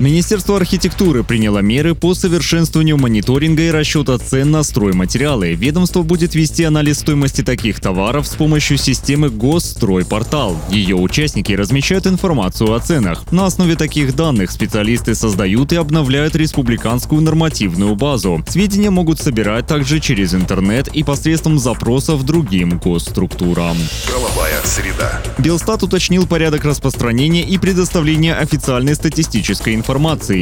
Министерство архитектуры приняло меры по совершенствованию мониторинга и расчета цен на стройматериалы. Ведомство будет вести анализ стоимости таких товаров с помощью системы Госстройпортал. Ее участники размещают информацию о ценах. На основе таких данных специалисты создают и обновляют республиканскую нормативную базу. Сведения могут собирать также через интернет и посредством запросов другим госструктурам. Правовая среда. Белстат уточнил порядок распространения и предоставления официальной статистической информации.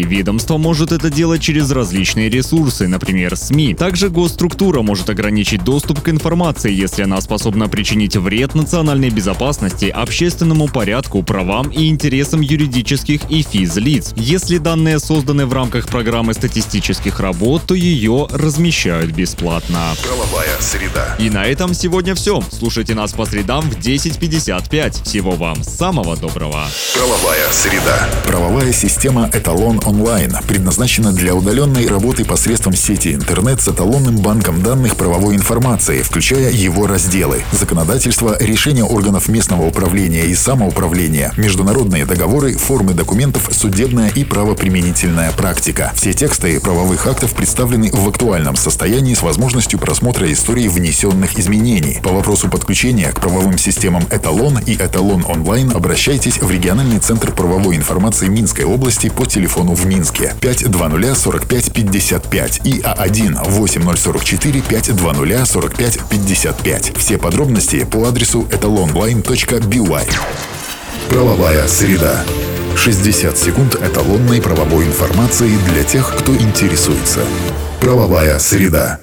Ведомство может это делать через различные ресурсы, например, СМИ. Также госструктура может ограничить доступ к информации, если она способна причинить вред национальной безопасности, общественному порядку, правам и интересам юридических и физлиц. Если данные созданы в рамках программы статистических работ, то ее размещают бесплатно. Правовая среда. И на этом сегодня все. Слушайте нас по средам в 10.55. Всего вам самого доброго. Правовая среда. Правовая система «Эталон онлайн» предназначена для удаленной работы посредством сети интернет с эталонным банком данных правовой информации, включая его разделы, законодательство, решения органов местного управления и самоуправления, международные договоры, формы документов, судебная и правоприменительная практика. Все тексты правовых актов представлены в актуальном состоянии с возможностью просмотра истории внесенных изменений. По вопросу подключения к правовым системам «Эталон» и «Эталон онлайн» обращайтесь в региональный центр правовой информации Минской области по телефону в Минске 520 45 55 и А1 8044 520 45 55. Все подробности по адресу etalonline.by. Правовая среда. 60 секунд эталонной правовой информации для тех, кто интересуется. Правовая среда.